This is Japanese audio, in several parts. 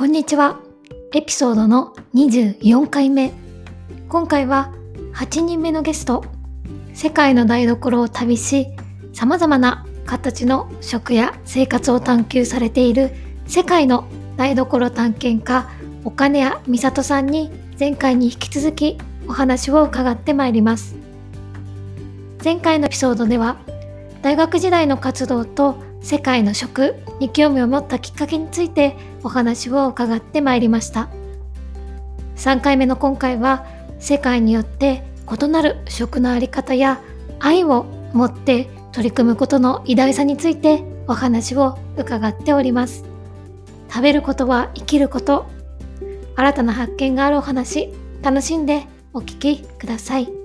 こんにちは。エピソードの24回目。今回は8人目のゲスト、世界の台所を旅し、様々な形の食や生活を探求されている世界の台所探検家、岡根谷美里さんに前回に引き続きお話を伺ってまいります。前回のエピソードでは、大学時代の活動と世界の食に興味を持ったきっかけについてお話を伺ってまいりました。3回目の今回は世界によって異なる食のあり方や愛を持って取り組むことの偉大さについてお話を伺っております。食べることは生きること。新たな発見があるお話楽しんでお聞きください。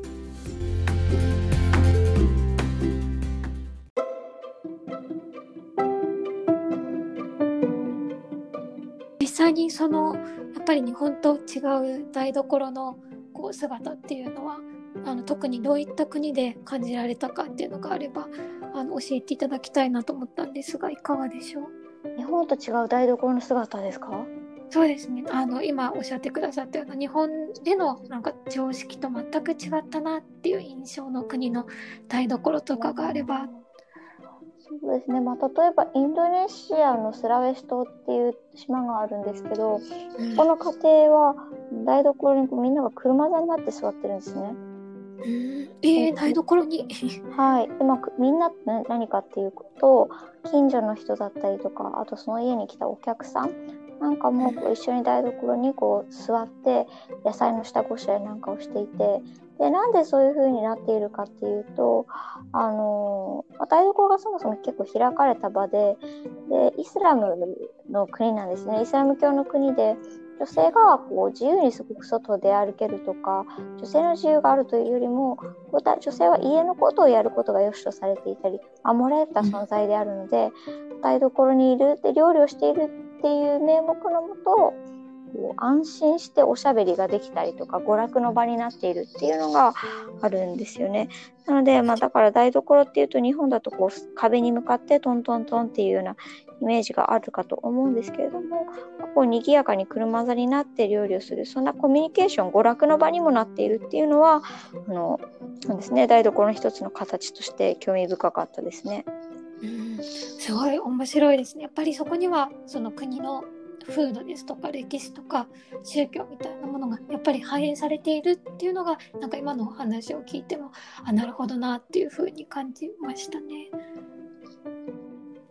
そのやっぱり日本と違う台所のこう姿っていうのはあの特にどういった国で感じられたかっていうのがあればあの教えていただきたいなと思ったんですがいかがでしょう？日本と違う台所の姿ですか？そうですね。あの今おっしゃってくださったような日本でのなんか常識と全く違ったなっていう印象の国の台所とかがあればそうですね、まあ、例えばインドネシアのスラウェシ島っていう島があるんですけど、うん、この家庭は台所にみんなが車座になって座ってるんですね。うん、えー、台所に？はい。で、まあ、みんな何かっていうと近所の人だったりとかあとその家に来たお客さんなんかもこう一緒に台所にこう座って野菜の下ごしらえなんかをしていてでなんでそういう風になっているかっていうとあの台所がそもそも結構開かれた場ででイスラムの国なんですね。イスラム教の国で女性がこう自由にすごく外で歩けるとか女性の自由があるというよりも女性は家のことをやることが良しとされていたり守られた存在であるので、台所にいるで料理をしているっていう名目のもとこう安心しておしゃべりができたりとか娯楽の場になっているっていうのがあるんですよね。なので、まあ、だから台所っていうと日本だとこう壁に向かってトントントンっていうようなイメージがあるかと思うんですけれどもこう賑やかに車座になって料理をするそんなコミュニケーション娯楽の場にもなっているっていうのはあのそうですね台所の一つの形として興味深かったですね。うんすごい面白いですね。やっぱりそこにはその国の風土ですとか歴史とか宗教みたいなものがやっぱり反映されているっていうのがなんか今のお話を聞いてもあなるほどなっていうふうに感じましたね。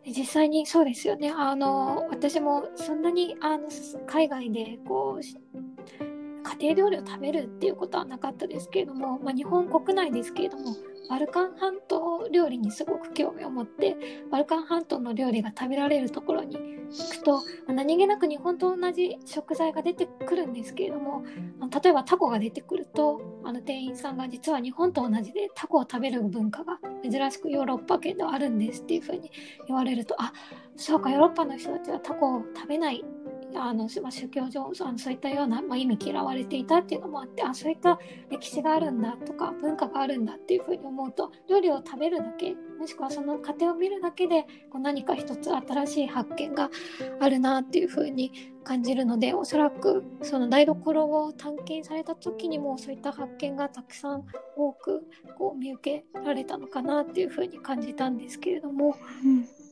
実際にそうですよねあの私もそんなにあの海外でこう家庭料理を食べるっていうことはなかったですけれども、まあ、日本国内ですけれどもバルカン半島料理にすごく興味を持ってバルカン半島の料理が食べられるところに行くと何気なく日本と同じ食材が出てくるんですけれども例えばタコが出てくるとあの店員さんが実は日本と同じでタコを食べる文化が珍しくヨーロッパ圏ではあるんですっていうふうに言われるとあそうかヨーロッパの人たちはタコを食べないあの、まあ、宗教上あのそういったような、まあ、意味嫌われていたっていうのもあってあそういった歴史があるんだとか文化があるんだっていうふうに思うと料理を食べるだけもしくはその過程を見るだけでこう何か一つ新しい発見があるなっていうふうに感じるのでおそらくその台所を探検された時にもそういった発見がたくさん多くこう見受けられたのかなっていうふうに感じたんですけれども。うん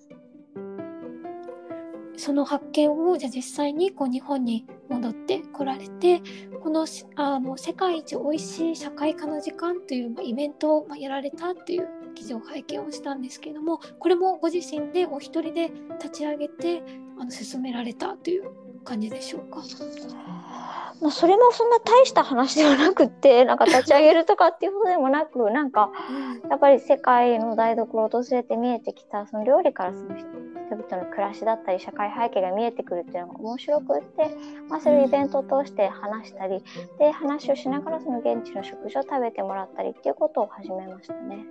その発見をじゃ実際にこう日本に戻ってこられてこのあの世界一おいしい社会科の時間という、まあ、イベントを、まあ、やられたという記事を拝見をしたんですけれどもこれもご自身でお一人で立ち上げてあの進められたという感じでしょうか？まあ、それもそんな大した話ではなくて なんか立ち上げるとかっていうことでもなくなんかやっぱり世界の台所を訪れて見えてきたその料理からその人々の暮らしだったり社会背景が見えてくるっていうのが面白くって、まあ、それをイベントを通して話したりで話をしながらその現地の食事を食べてもらったりっていうことを始めましたね。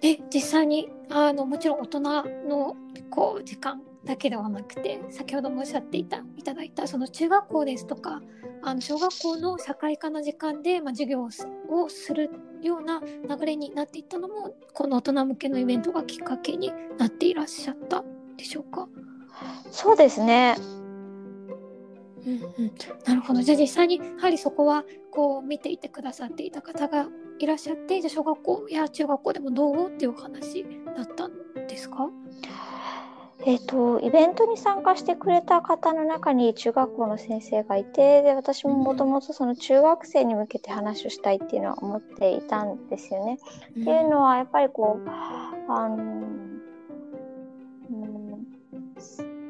で実際にあのもちろん大人のこう時間だけではなくて先ほどもおっしゃっていたいただいたその中学校ですとかあの小学校の社会科の時間で、まあ、授業をするような流れになっていったのもこの大人向けのイベントがきっかけになっていらっしゃったでしょうか？そうですね。うんうん、なるほど。じゃあ実際にやはりそこはこう見ていてくださっていた方がいらっしゃってじゃあ小学校や中学校でもどうっていうお話だったんですか？えーと、イベントに参加してくれた方の中に中学校の先生がいてで私ももともとその中学生に向けて話をしたいっていうのは思っていたんですよね。うん、っていうのはやっぱりこうあの、うん、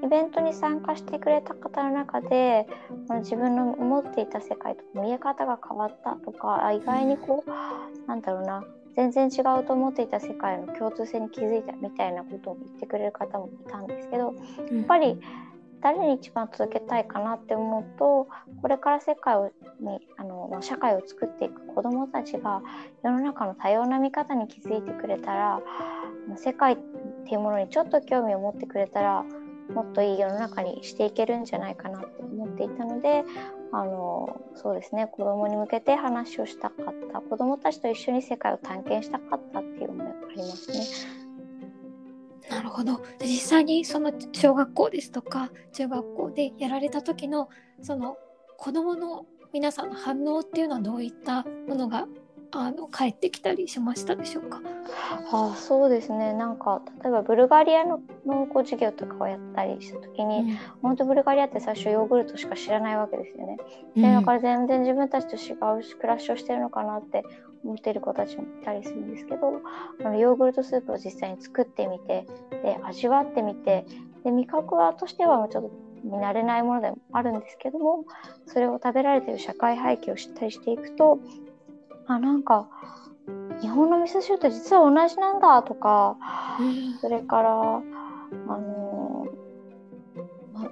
イベントに参加してくれた方の中で自分の思っていた世界とか見え方が変わったとか意外にこうなんだろうな全然違うと思っていた世界の共通性に気づいたみたいなことを言ってくれる方もいたんですけどやっぱり誰に一番届けたいかなって思うとこれから世界をにあの社会を作っていく子どもたちが世の中の多様な見方に気づいてくれたら世界っていうものにちょっと興味を持ってくれたらもっといい世の中にしていけるんじゃないかなって思っていたのであのそうですね。子どもに向けて話をしたかった。子どもたちと一緒に世界を探検したかったっていう思いがありますね。なるほど。実際にその小学校ですとか中学校でやられた時のその子どもの皆さんの反応っていうのはどういったものがあの帰ってきたりしましたでしょうか？あそうですね。なんか例えばブルガリアののこう授業とかをやったりした時に、うん、本当ブルガリアって最初ヨーグルトしか知らないわけですよね。でだから全然自分たちと違う暮らしをしてるのかなって思っている子たちもいたりするんですけどあのヨーグルトスープを実際に作ってみてで味わってみてで味覚はとしてはちょっと見慣れないものでもあるんですけどもそれを食べられている社会背景を知ったりしていくとあなんか日本の味噌汁と実は同じなんだとか、それからあのま、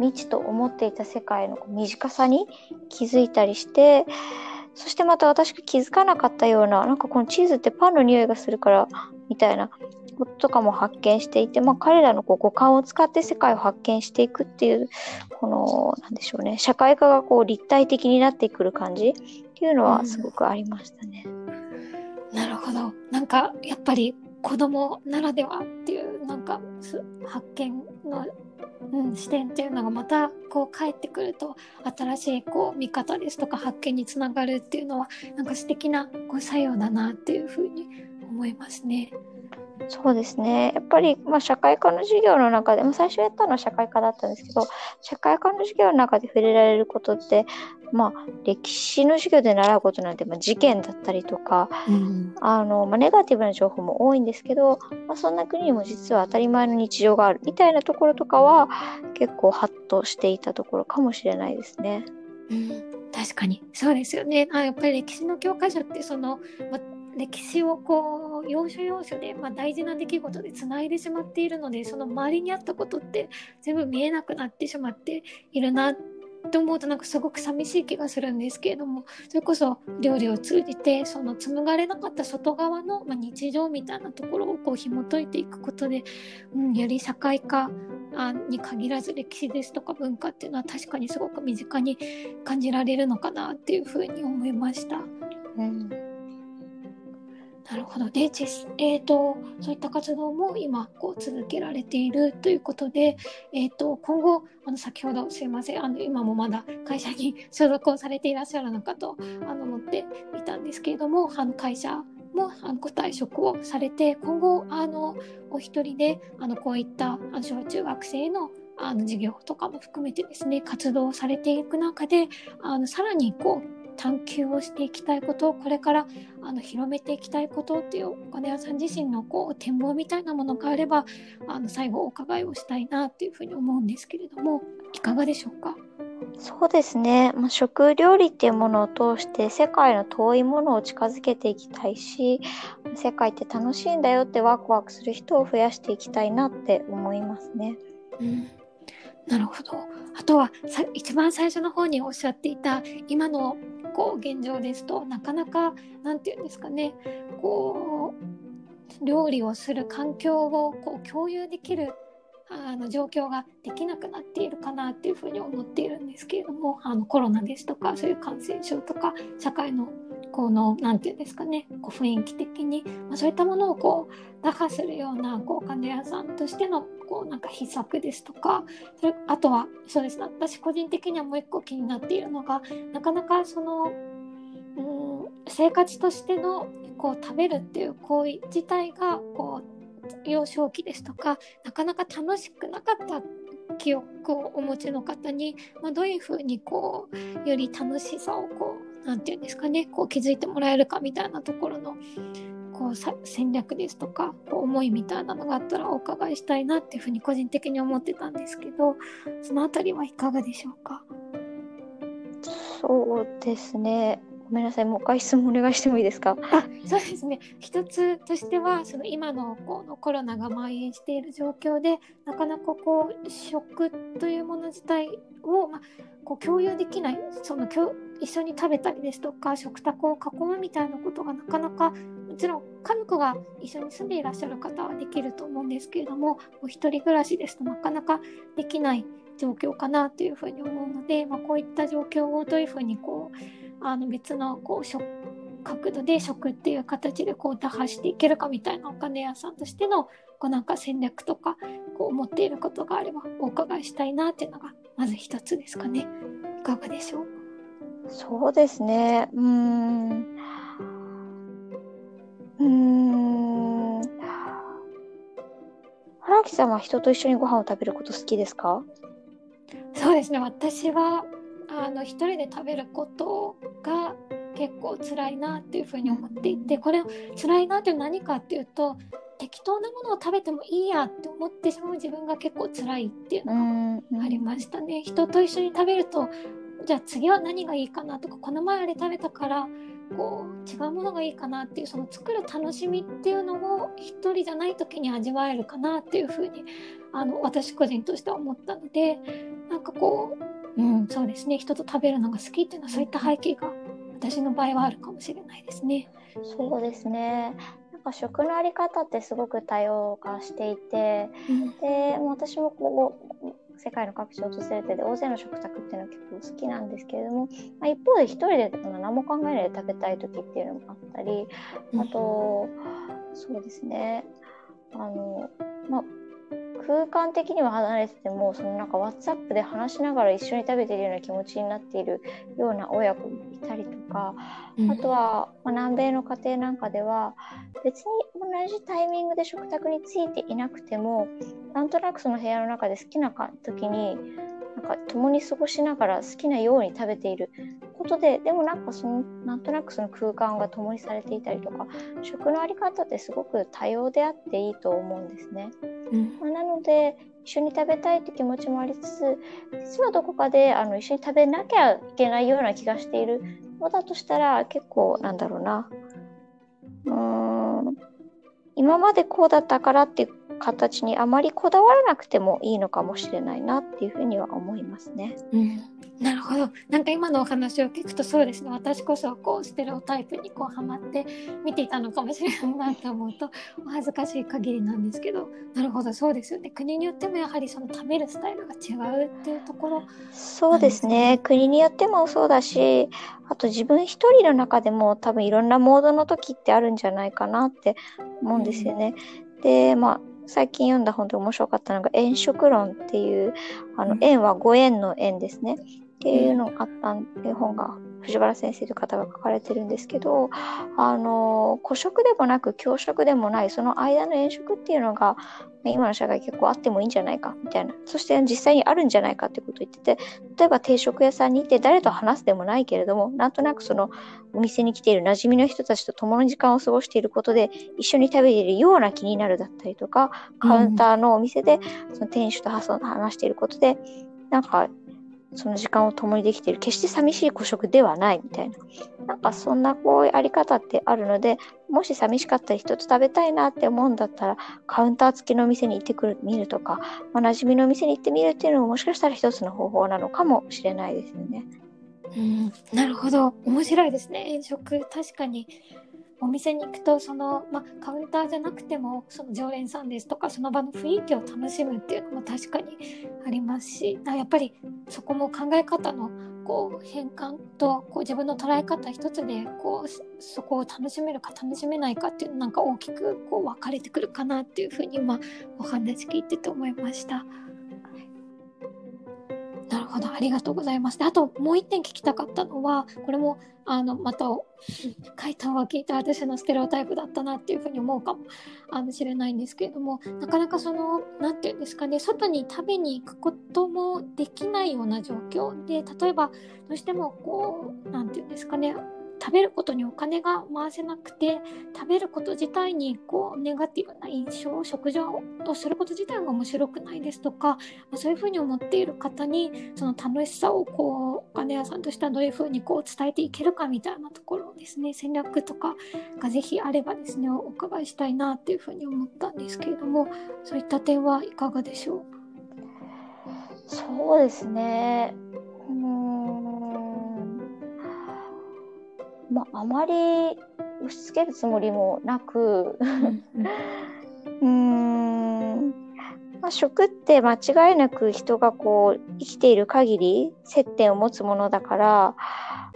未知と思っていた世界の短さに気づいたりしてそしてまた私が気づかなかったようななんかこのチーズってパンの匂いがするからみたいなこととかも発見していて、まあ、彼らのこう五感を使って世界を発見していくっていうこのなんでしょうね社会科がこう立体的になってくる感じっていうのはすごくありましたね。うん、なるほどなんかやっぱり子供ならではっていうなんか発見の、うん、視点っていうのがまたこう帰ってくると新しいこう見方ですとか発見につながるっていうのはなんか素敵なこう作用だなっていうふうに思いますね。そうですね。やっぱり、まあ、社会科の授業の中で、まあ、最初やったのは社会科だったんですけど、社会科の授業の中で触れられることって、まあ、歴史の授業で習うことなんて、まあ、事件だったりとか、うん、あのまあ、ネガティブな情報も多いんですけど、まあ、そんな国にも実は当たり前の日常があるみたいなところとかは結構ハッとしていたところかもしれないですね。うん、確かにそうですよねあやっぱり歴史の教科書ってその、ま歴史をこう要所要所で、まあ、大事な出来事でつないでしまっているのでその周りにあったことって全部見えなくなってしまっているなって思うとなんかすごく寂しい気がするんですけれどもそれこそ料理を通じてその紡がれなかった外側の、まあ、日常みたいなところをこう紐解いていくことで、うん、より社会科に限らず歴史ですとか文化っていうのは確かにすごく身近に感じられるのかなっていうふうに思いました。うんなるほど。で、えーと、そういった活動も今こう続けられているということで、えーと、今後あの先ほどすいませんあの今もまだ会社に所属をされていらっしゃるのかとあの思っていたんですけれどもあの会社もあのご退職をされて今後あのお一人であのこういった小中学生のあの授業とかも含めてですね活動されていく中であのさらにこう探求をしていきたいことこれからあの広めていきたいことっていうお金屋さん自身のこう展望みたいなものがあればあの最後お伺いをしたいなっていうふうに思うんですけれどもいかがでしょうか？そうですね、まあ、食料理っていうものを通して世界の遠いものを近づけていきたいし世界って楽しいんだよってワクワクする人を増やしていきたいなって思いますね。うんなるほど。あとはさ一番最初の方におっしゃっていた今のこう現状ですとなかなか何て言うんですかねこう料理をする環境をこう共有できるあの状況ができなくなっているかなっていうふうに思っているんですけれどもあのコロナですとかそういう感染症とか社会のこの何て言うんですかねこう雰囲気的に、まあ、そういったものをこう打破するようなこう患者屋さんとしてのこうなんか秘策ですとかそれあとはそうです私個人的にはもう一個気になっているのがなかなかそのうん生活としてのこう食べるっていう行為自体がこう幼少期ですとかなかなか楽しくなかった記憶をお持ちの方に、まあ、どういうふうにこうより楽しさをこう何て言うんですかねこう気づいてもらえるかみたいなところのこう戦略ですとか思いみたいなのがあったらお伺いしたいなっていうふうに個人的に思ってたんですけどその辺りはいかがでしょうか？そうですね。ごめんなさい。もう一回質問お願いしてもいいですか？あそうですね。一つとしてはその今のこのコロナが蔓延している状況でなかなかこう食というもの自体を、まあ、こう共有できないその一緒に食べたりですとか食卓を囲むみたいなことがなかなかもちろん家族が一緒に住んでいらっしゃる方はできると思うんですけれどもお一人暮らしですとなかなかできない状況かなというふうに思うので、まあ、こういった状況をどういうふうにこうあの別のこう角度で食っていう形でこう打破していけるかみたいなお金屋さんとしてのこうなんか戦略とかこう思っていることがあればお伺いしたいなっていうのがまず一つですかね。いかがでしょう？そうですね。うん。うん。荒木さんは人と一緒にご飯を食べること好きですか？そうですね。私はあの一人で食べることが結構辛いなっていうふうに思っていてこれ辛いなって何かっていうと適当なものを食べてもいいやって思ってしまう自分が結構辛いっていうのがありましたね。人と一緒に食べるとじゃあ次は何がいいかなとかこの前あれ食べたからこう違うものがいいかなっていうその作る楽しみっていうのを一人じゃない時に味わえるかなっていうふうにあの私個人としては思ったのでなんかこううん、そうですね。人と食べるのが好きっていうのはそういった背景が私の場合はあるかもしれないですね。そうですね。なんか食のあり方ってすごく多様化していて、うん、で私もこう世界の各地を訪れてで大勢の食卓っていうのは結構好きなんですけれども、まあ、一方で一人で何も考えないで食べたい時っていうのもあったりあと、そうですね。あのまあ空間的には離れててもそのなんか WhatsApp で話しながら一緒に食べてるような気持ちになっているような親子もいたりとか、うん、あとは、まあ、南米の家庭なんかでは別に同じタイミングで食卓についていなくてもなんとなくその部屋の中で好きな時になんか共に過ごしながら好きなように食べていることででもなんかそのなんとなくその空間が共にされていたりとか食のあり方ってすごく多様であっていいと思うんですね。うん。まあ、なので一緒に食べたいって気持ちもありつつ実はどこかであの一緒に食べなきゃいけないような気がしている。のだとしたら結構なんだろうな。うん。今までこうだったからって形にあまりこだわらなくてもいいのかもしれないなっていうふうには思いますね。うん、なるほど。なんか今のお話を聞くとそうですね。私こそこうステレオタイプにこうハマって見ていたのかもしれないなと思うとお恥ずかしい限りなんですけど。なるほど。そうですよね。国によってもやはりその食べるスタイルが違うっていうところ、ね、そうですね。国によってもそうだしあと自分一人の中でも多分いろんなモードの時ってあるんじゃないかなって思うんですよね。うん、でまあ最近読んだ本で面白かったのが「縁食論」っていうあの縁はご縁の縁ですね。っていうのがあったんで本が藤原先生という方が書かれてるんですけどあの孤食でもなく教食でもないその間の遠食っていうのが今の社会結構あってもいいんじゃないかみたいな。そして実際にあるんじゃないかってことを言ってて例えば定食屋さんに行って誰と話すでもないけれどもなんとなくそのお店に来ている馴染みの人たちと共の時間を過ごしていることで一緒に食べているような気になるだったりとかカウンターのお店でその店主と話していることでなんかその時間を共にできている。決して寂しい孤食ではないみたいな。なんかそんなこういうあり方ってあるのでもし寂しかったり一つ食べたいなって思うんだったらカウンター付きの店に行ってくる見るとか、まあ、馴染みの店に行ってみるっていうのももしかしたら一つの方法なのかもしれないですよね。うん、なるほど。面白いですね。食確かに。お店に行くとその、ま、カウンターじゃなくてもその常連さんですとかその場の雰囲気を楽しむっていうのも確かにありますしやっぱりそこも考え方のこう変換とこう自分の捉え方一つでこうそこを楽しめるか楽しめないかっていうのなんか大きくこう分かれてくるかなっていうふうに今お話聞いてて思いました。なるほどありがとうございます。であともう一点聞きたかったのはこれもあのまた 回答は聞いた私のステレオタイプだったなっていうふうに思うかもしれないんですけれどもなかなかその何て言うんですかね外に食べに行くこともできないような状況で例えばどうしてもこう何て言うんですかね食べることにお金が回せなくて食べること自体にこうネガティブな印象食事をすること自体が面白くないですとか、そういうふうに思っている方にその楽しさをこうお金屋さんとしてはどういうふうにこう伝えていけるかみたいなところをですね戦略とかがぜひあればですねお伺いしたいなっていうふうに思ったんですけれどもそういった点はいかがでしょう？そうですね。あ、あまり押し付けるつもりもなく。うん、まあ、食って間違いなく人がこう生きている限り接点を持つものだから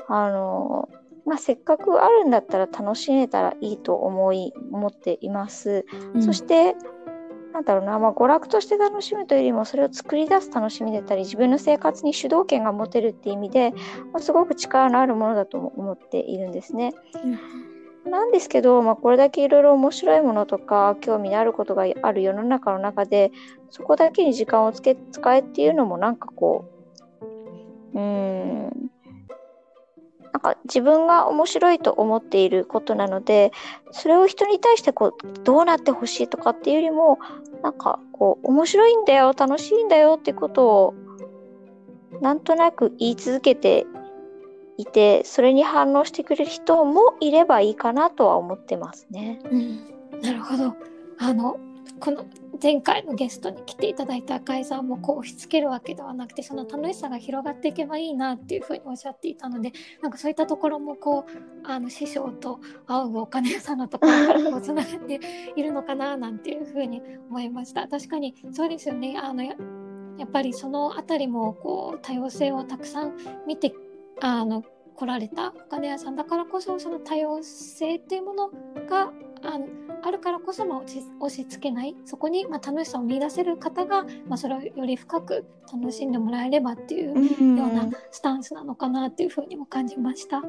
あの、まあ、せっかくあるんだったら楽しめたらいいと思い思っています。うん、そしてなんだろうな、まあ、娯楽として楽しむというよりもそれを作り出す楽しみだったり自分の生活に主導権が持てるっていう意味で、まあ、すごく力のあるものだと思っているんですね。うん、なんですけど、まあ、これだけいろいろ面白いものとか興味のあることがある世の中の中でそこだけに時間をつけ使えっていうのもなんかこううんなんか自分が面白いと思っていることなのでそれを人に対してこうどうなってほしいとかっていうよりもなんかこう面白いんだよ楽しいんだよってことをなんとなく言い続けていてそれに反応してくれる人もいればいいかなとは思ってますね。うん、なるほどあのこの前回のゲストに来ていただいた赤井さんもこう押し付けるわけではなくてその楽しさが広がっていけばいいなっていうふうにおっしゃっていたのでなんかそういったところもこうあの師匠と仰ぐお金屋さんのところからこうつながっているのかななんていうふうに思いました。確かにそうですよね。あのやっぱりその辺りもこう多様性をたくさん見てあの来られたお金屋さんだからこそその多様性っていうものがあのあるからこそ、まあ、押し付けないそこに、まあ、楽しさを見出せる方が、まあ、それをより深く楽しんでもらえればっていうようなスタンスなのかなっていうふうにも感じました。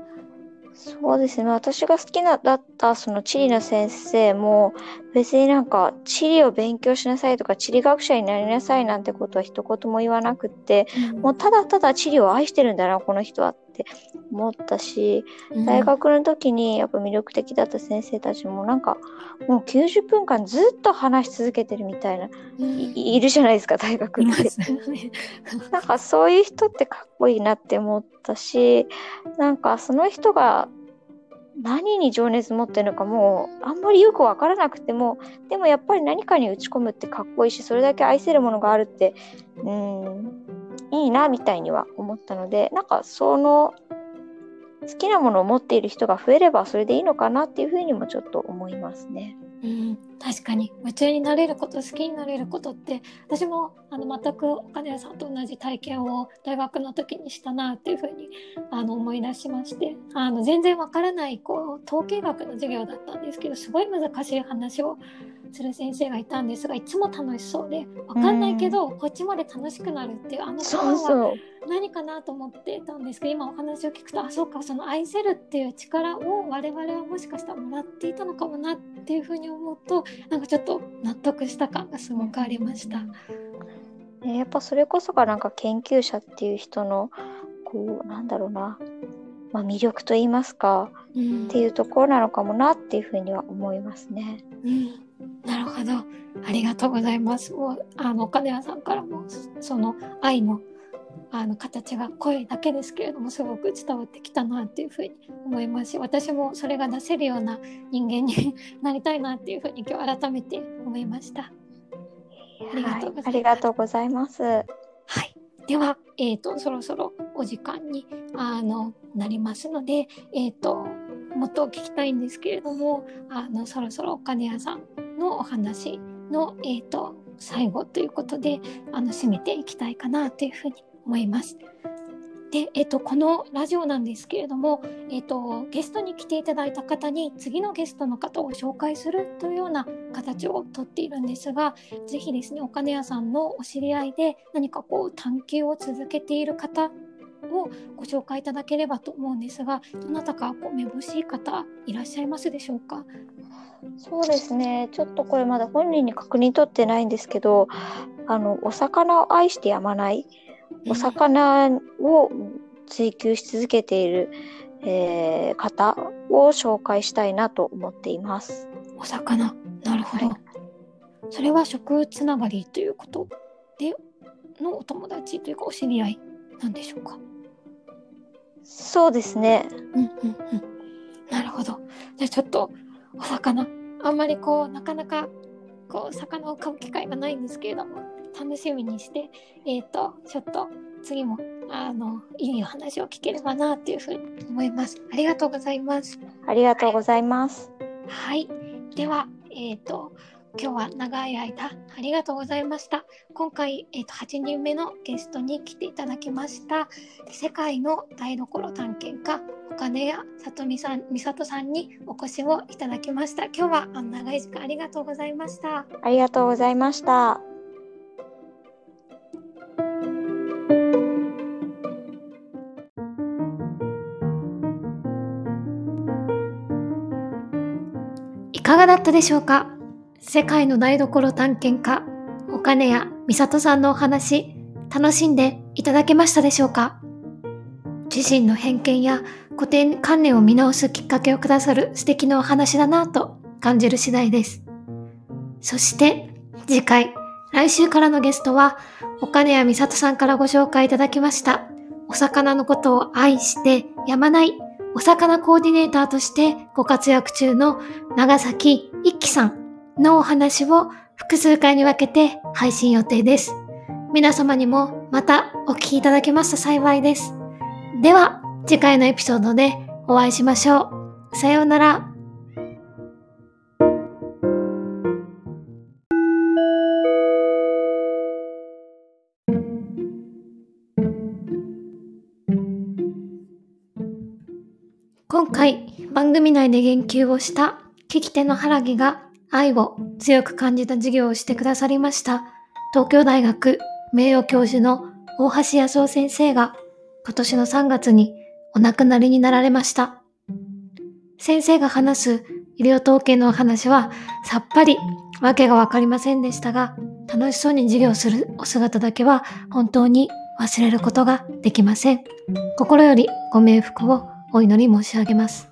そうですね。私が好きなだったその地理の先生も別になんか地理を勉強しなさいとか地理学者になりなさいなんてことは一言も言わなくって、うん、もうただただ地理を愛してるんだな、この人はって思ったし、うん、大学の時にやっぱ魅力的だった先生たちもなんかもう90分間ずっと話し続けてるみたいな、うん、いいるじゃないですか、大学って。なんかそういう人ってかっこいいなって思ったし、なんかその人が何に情熱持ってるのかもうあんまりよく分からなくてもでもやっぱり何かに打ち込むってかっこいいしそれだけ愛せるものがあるってうんいいなみたいには思ったのでなんかその好きなものを持っている人が増えればそれでいいのかなっていうふうにもちょっと思いますね。うん、確かに夢中になれること好きになれることって私もあの全くお金屋さんと同じ体験を大学の時にしたなっていうふうにあの思い出しましてあの全然わからないこう統計学の授業だったんですけどすごい難しい話をする先生がいたんですがいつも楽しそうで分かんないけど、こっちまで楽しくなるっていうあのパワーは何かなと思ってたんですけど今お話を聞くとあそうかその愛せるっていう力を我々はもしかしたらもらっていたのかもなっていうふうに思うとなんかちょっと納得した感がすごくありました。やっぱそれこそがなんか研究者っていう人のこうなんだろうな、まあ、魅力と言いますか、うん、っていうところなのかもなっていうふうには思いますね。うんなるほど。ありがとうございます。もう、あの、金谷さんからも、その愛の、あの、形が声だけですけれども、すごく伝わってきたなっていうふうに思いますし、私もそれが出せるような人間になりたいなっていうふうに今日改めて思いました。ありがとうございます。ありがとうございます。はい。では、えっ、ー、と、そろそろお時間に、あの、なりますので、えっ、ー、と、もっと聞きたいんですけれどもあのそろそろお金屋さんのお話の、えーと、最後ということであの締めていきたいかなというふうに思います。で、えっと、このラジオなんですけれども、えっと、ゲストに来ていただいた方に次のゲストの方を紹介するというような形をとっているんですが、ぜひですね、お金屋さんのお知り合いで何かこう探求を続けている方をご紹介いただければと思うんですが、どなたかこうめぼしい方いらっしゃいますでしょうか？そうですね。ちょっとこれまだ本人に確認取ってないんですけど、あの、お魚を愛してやまない、お魚を追求し続けている、えー、方を紹介したいなと思っています。お魚。なるほど。はい、それは食つながりということでのお友達というかお知り合いなんでしょうか？そうですね。うんうんうん。なるほど。じゃあちょっとお魚あんまりこうなかなかこう魚を買う機会がないんですけれども楽しみにしてえっ、ー、とちょっと次もあのいいお話を聞ければなというふうに思いますありがとうございますありがとうございますはいではえっ、ー、と今日は長い間ありがとうございました。今回、えーと、8人目のゲストに来ていただきました。世界の台所探検家、金谷里美さん、美里さんにお越しをいただきました。今日はあ長い時間ありがとうございました。ありがとうございました。かがだったでしょうか？世界の台所探検家、お金や美里さんのお話、楽しんでいただけましたでしょうか？自身の偏見や固定観念を見直すきっかけをくださる素敵なお話だなと感じる次第です。そして次回、来週からのゲストは、お金や美里さんからご紹介いただきました、お魚のことを愛してやまないお魚コーディネーターとしてご活躍中の長崎一輝さんのお話を複数回に分けて配信予定です。皆様にもまたお聞きいただけますと幸いです。では、次回のエピソードでお会いしましょう。さようなら。今回番組内で言及をした聞き手のハラギが愛を強く感じた授業をしてくださりました東京大学名誉教授の大橋康夫先生が今年の3月にお亡くなりになられました。先生が話す医療統計のお話はさっぱりわけがわかりませんでしたが、楽しそうに授業するお姿だけは本当に忘れることができません。心よりご冥福をお祈り申し上げます。